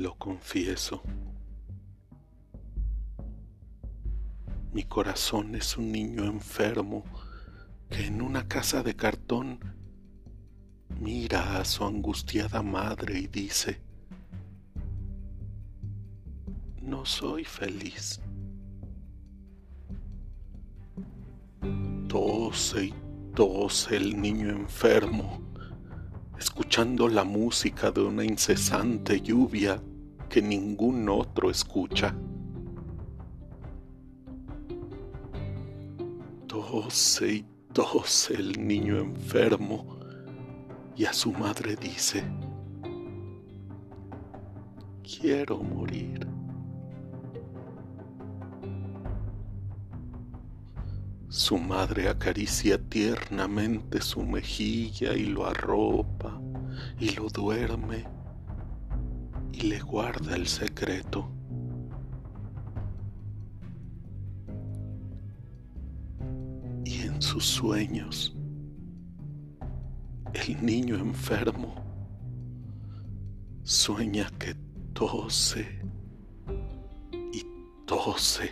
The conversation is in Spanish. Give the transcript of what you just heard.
Lo confieso. Mi corazón es un niño enfermo que en una casa de cartón mira a su angustiada madre y dice, no soy feliz. Tose y tose el niño enfermo, escuchando la música de una incesante lluvia que ningún otro escucha. Tose y tose el niño enfermo y a su madre dice, quiero morir. Su madre acaricia tiernamente su mejilla y lo arropa y lo duerme y le guarda el secreto. Y en sus sueños, el niño enfermo sueña que tose y tose